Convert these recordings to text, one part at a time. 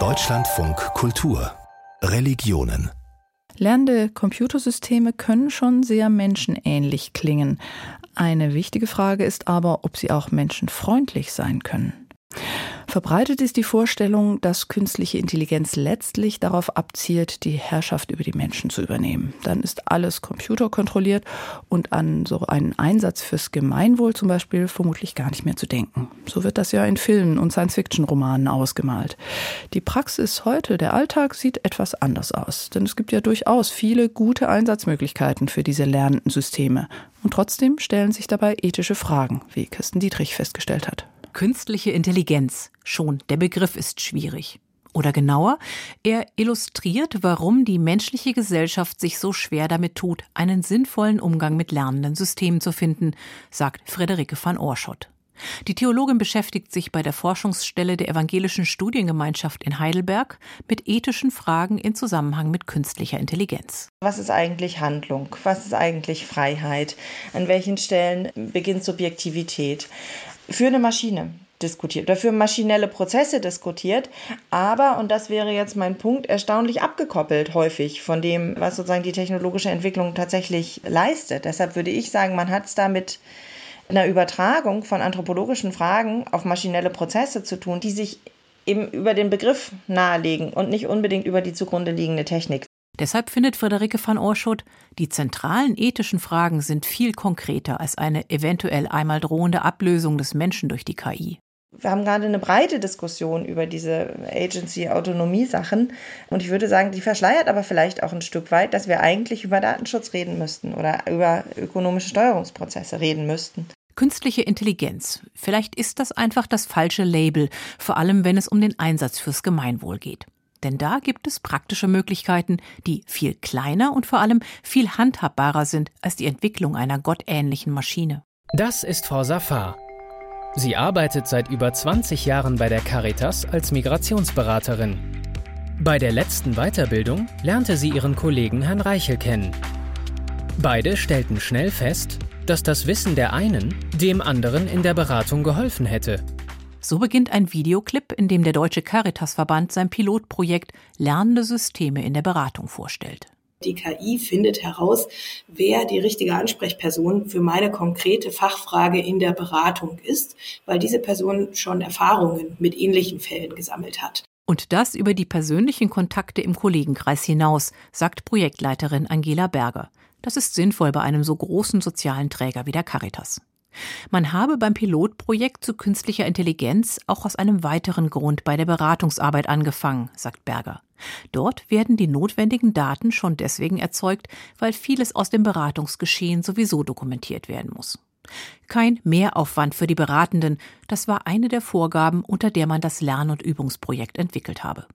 Deutschlandfunk Kultur Religionen Lernende Computersysteme können schon sehr menschenähnlich klingen. Eine wichtige Frage ist aber, ob sie auch menschenfreundlich sein können. Verbreitet ist die Vorstellung, dass künstliche Intelligenz letztlich darauf abzielt, die Herrschaft über die Menschen zu übernehmen. Dann ist alles computerkontrolliert und an so einen Einsatz fürs Gemeinwohl zum Beispiel vermutlich gar nicht mehr zu denken. So wird das ja in Filmen und Science-Fiction-Romanen ausgemalt. Die Praxis heute, der Alltag, sieht etwas anders aus. Denn es gibt ja durchaus viele gute Einsatzmöglichkeiten für diese lernenden Systeme. Und trotzdem stellen sich dabei ethische Fragen, wie Kirsten Dietrich festgestellt hat. Künstliche Intelligenz. Schon, der Begriff ist schwierig. Oder genauer, er illustriert, warum die menschliche Gesellschaft sich so schwer damit tut, einen sinnvollen Umgang mit lernenden Systemen zu finden, sagt Frederike van Oorschot. Die Theologin beschäftigt sich bei der Forschungsstelle der Evangelischen Studiengemeinschaft in Heidelberg mit ethischen Fragen in Zusammenhang mit künstlicher Intelligenz. Was ist eigentlich Handlung? Was ist eigentlich Freiheit? An welchen Stellen beginnt Subjektivität? für eine Maschine diskutiert oder für maschinelle Prozesse diskutiert, aber, und das wäre jetzt mein Punkt, erstaunlich abgekoppelt häufig von dem, was sozusagen die technologische Entwicklung tatsächlich leistet. Deshalb würde ich sagen, man hat es da mit einer Übertragung von anthropologischen Fragen auf maschinelle Prozesse zu tun, die sich eben über den Begriff nahelegen und nicht unbedingt über die zugrunde liegende Technik. Deshalb findet Friederike van Oorschot, die zentralen ethischen Fragen sind viel konkreter als eine eventuell einmal drohende Ablösung des Menschen durch die KI. Wir haben gerade eine breite Diskussion über diese Agency-Autonomie-Sachen. Und ich würde sagen, die verschleiert aber vielleicht auch ein Stück weit, dass wir eigentlich über Datenschutz reden müssten oder über ökonomische Steuerungsprozesse reden müssten. Künstliche Intelligenz. Vielleicht ist das einfach das falsche Label, vor allem wenn es um den Einsatz fürs Gemeinwohl geht. Denn da gibt es praktische Möglichkeiten, die viel kleiner und vor allem viel handhabbarer sind als die Entwicklung einer gottähnlichen Maschine. Das ist Frau Safar. Sie arbeitet seit über 20 Jahren bei der Caritas als Migrationsberaterin. Bei der letzten Weiterbildung lernte sie ihren Kollegen Herrn Reichel kennen. Beide stellten schnell fest, dass das Wissen der einen dem anderen in der Beratung geholfen hätte. So beginnt ein Videoclip, in dem der Deutsche Caritasverband sein Pilotprojekt Lernende Systeme in der Beratung vorstellt. Die KI findet heraus, wer die richtige Ansprechperson für meine konkrete Fachfrage in der Beratung ist, weil diese Person schon Erfahrungen mit ähnlichen Fällen gesammelt hat. Und das über die persönlichen Kontakte im Kollegenkreis hinaus, sagt Projektleiterin Angela Berger. Das ist sinnvoll bei einem so großen sozialen Träger wie der Caritas. Man habe beim Pilotprojekt zu künstlicher Intelligenz auch aus einem weiteren Grund bei der Beratungsarbeit angefangen, sagt Berger. Dort werden die notwendigen Daten schon deswegen erzeugt, weil vieles aus dem Beratungsgeschehen sowieso dokumentiert werden muss. Kein Mehraufwand für die Beratenden, das war eine der Vorgaben, unter der man das Lern- und Übungsprojekt entwickelt habe.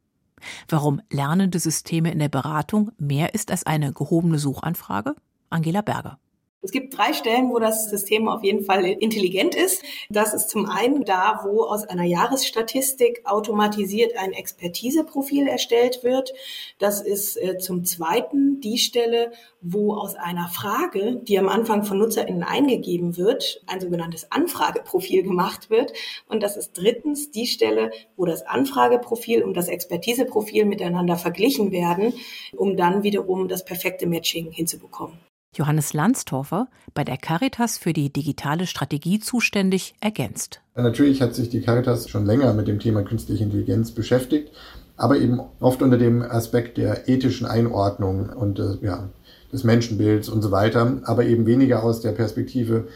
Warum lernende Systeme in der Beratung mehr ist als eine gehobene Suchanfrage? Angela Berger. Es gibt drei Stellen, wo das System auf jeden Fall intelligent ist. Das ist zum einen da, wo aus einer Jahresstatistik automatisiert ein Expertiseprofil erstellt wird. Das ist äh, zum zweiten die Stelle, wo aus einer Frage, die am Anfang von NutzerInnen eingegeben wird, ein sogenanntes Anfrageprofil gemacht wird. Und das ist drittens die Stelle, wo das Anfrageprofil und das Expertiseprofil miteinander verglichen werden, um dann wiederum das perfekte Matching hinzubekommen. Johannes Landstorfer, bei der Caritas für die digitale Strategie zuständig, ergänzt. Natürlich hat sich die Caritas schon länger mit dem Thema künstliche Intelligenz beschäftigt, aber eben oft unter dem Aspekt der ethischen Einordnung und äh, ja, des Menschenbilds und so weiter, aber eben weniger aus der Perspektive,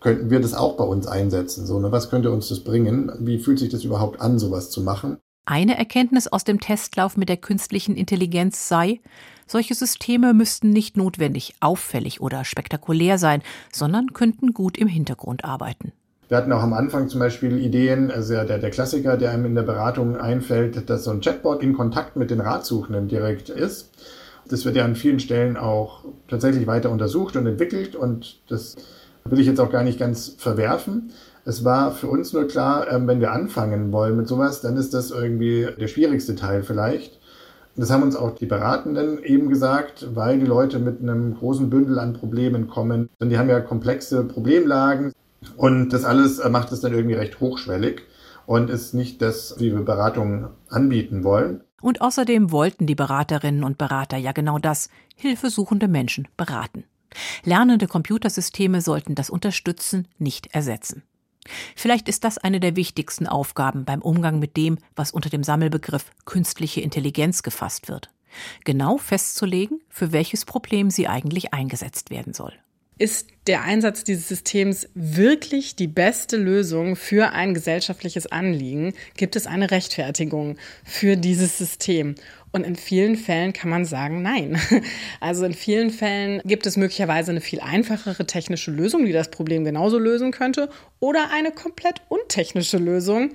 könnten wir das auch bei uns einsetzen? So, ne? Was könnte uns das bringen? Wie fühlt sich das überhaupt an, sowas zu machen? Eine Erkenntnis aus dem Testlauf mit der künstlichen Intelligenz sei, solche Systeme müssten nicht notwendig auffällig oder spektakulär sein, sondern könnten gut im Hintergrund arbeiten. Wir hatten auch am Anfang zum Beispiel Ideen, also der, der Klassiker, der einem in der Beratung einfällt, dass so ein Chatbot in Kontakt mit den Ratsuchenden direkt ist. Das wird ja an vielen Stellen auch tatsächlich weiter untersucht und entwickelt und das will ich jetzt auch gar nicht ganz verwerfen. Es war für uns nur klar, ähm, wenn wir anfangen wollen mit sowas, dann ist das irgendwie der schwierigste Teil vielleicht. Das haben uns auch die Beratenden eben gesagt, weil die Leute mit einem großen Bündel an Problemen kommen. Und die haben ja komplexe Problemlagen und das alles macht es dann irgendwie recht hochschwellig. und ist nicht das, wie wir Beratungen anbieten wollen. Und außerdem wollten die Beraterinnen und Berater ja genau das, hilfesuchende Menschen beraten. Lernende Computersysteme sollten das unterstützen, nicht ersetzen. Vielleicht ist das eine der wichtigsten Aufgaben beim Umgang mit dem, was unter dem Sammelbegriff künstliche Intelligenz gefasst wird. Genau festzulegen, für welches Problem sie eigentlich eingesetzt werden soll. Ist der Einsatz dieses Systems wirklich die beste Lösung für ein gesellschaftliches Anliegen? Gibt es eine Rechtfertigung für dieses System? Und in vielen Fällen kann man sagen, nein. Also in vielen Fällen gibt es möglicherweise eine viel einfachere technische Lösung, die das Problem genauso lösen könnte, oder eine komplett untechnische Lösung,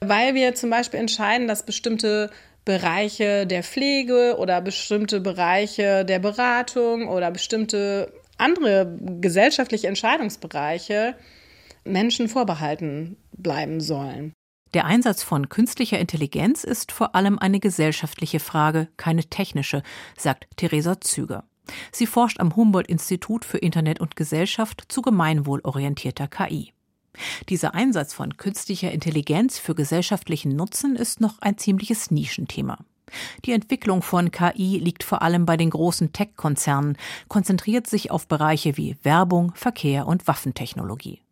weil wir zum Beispiel entscheiden, dass bestimmte Bereiche der Pflege oder bestimmte Bereiche der Beratung oder bestimmte andere gesellschaftliche Entscheidungsbereiche Menschen vorbehalten bleiben sollen. Der Einsatz von künstlicher Intelligenz ist vor allem eine gesellschaftliche Frage, keine technische, sagt Theresa Züger. Sie forscht am Humboldt-Institut für Internet und Gesellschaft zu gemeinwohlorientierter KI. Dieser Einsatz von künstlicher Intelligenz für gesellschaftlichen Nutzen ist noch ein ziemliches Nischenthema. Die Entwicklung von KI liegt vor allem bei den großen Tech-Konzernen, konzentriert sich auf Bereiche wie Werbung, Verkehr und Waffentechnologie.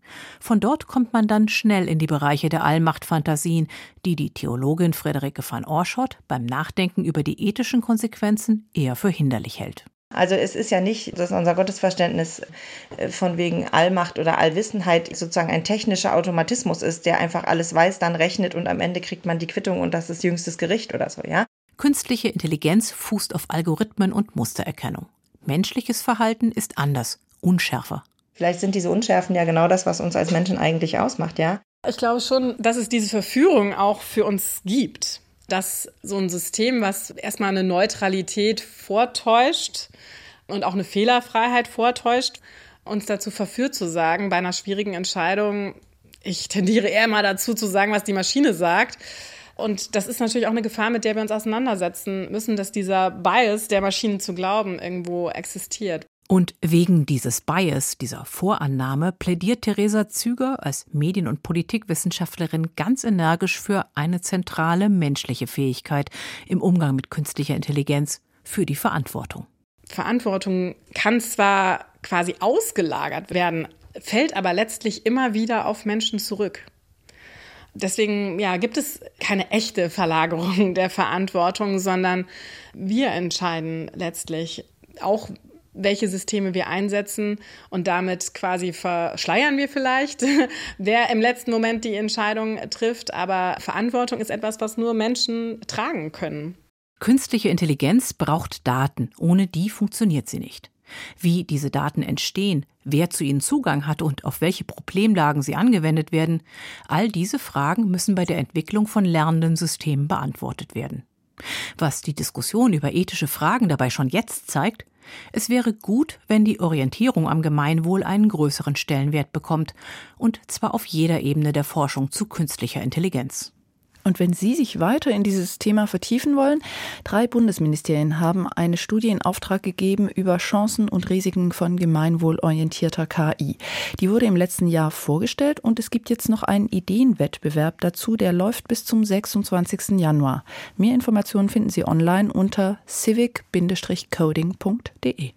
Von dort kommt man dann schnell in die Bereiche der Allmachtfantasien, die die Theologin Frederike van Orschot beim Nachdenken über die ethischen Konsequenzen eher für hinderlich hält. Also es ist ja nicht, dass unser Gottesverständnis äh, von wegen Allmacht oder Allwissenheit sozusagen ein technischer Automatismus ist, der einfach alles weiß, dann rechnet und am Ende kriegt man die Quittung und das ist jüngstes Gericht oder so, ja? Künstliche Intelligenz fußt auf Algorithmen und Mustererkennung. Menschliches Verhalten ist anders, unschärfer. Vielleicht sind diese Unschärfen ja genau das, was uns als Menschen eigentlich ausmacht, ja? Ich glaube schon, dass es diese Verführung auch für uns gibt. Dass so ein System, was erstmal eine Neutralität vortäuscht und auch eine Fehlerfreiheit vortäuscht, uns dazu verführt zu sagen, bei einer schwierigen Entscheidung, ich tendiere eher mal dazu zu sagen, was die Maschine sagt, und das ist natürlich auch eine Gefahr, mit der wir uns auseinandersetzen müssen, dass dieser Bias, der Maschinen zu glauben, irgendwo existiert. Und wegen dieses Bias, dieser Vorannahme, plädiert Theresa Züger als Medien- und Politikwissenschaftlerin ganz energisch für eine zentrale menschliche Fähigkeit im Umgang mit künstlicher Intelligenz, für die Verantwortung. Verantwortung kann zwar quasi ausgelagert werden, fällt aber letztlich immer wieder auf Menschen zurück deswegen ja, gibt es keine echte Verlagerung der Verantwortung, sondern wir entscheiden letztlich auch, welche Systeme wir einsetzen und damit quasi verschleiern wir vielleicht, wer im letzten Moment die Entscheidung trifft. Aber Verantwortung ist etwas, was nur Menschen tragen können. Künstliche Intelligenz braucht Daten. Ohne die funktioniert sie nicht. Wie diese Daten entstehen, wer zu ihnen Zugang hat und auf welche Problemlagen sie angewendet werden, all diese Fragen müssen bei der Entwicklung von lernenden Systemen beantwortet werden. Was die Diskussion über ethische Fragen dabei schon jetzt zeigt, es wäre gut, wenn die Orientierung am Gemeinwohl einen größeren Stellenwert bekommt, und zwar auf jeder Ebene der Forschung zu künstlicher Intelligenz. Und wenn Sie sich weiter in dieses Thema vertiefen wollen, drei Bundesministerien haben eine Studie in Auftrag gegeben über Chancen und Risiken von gemeinwohlorientierter KI. Die wurde im letzten Jahr vorgestellt und es gibt jetzt noch einen Ideenwettbewerb dazu, der läuft bis zum 26. Januar. Mehr Informationen finden Sie online unter civic-coding.de.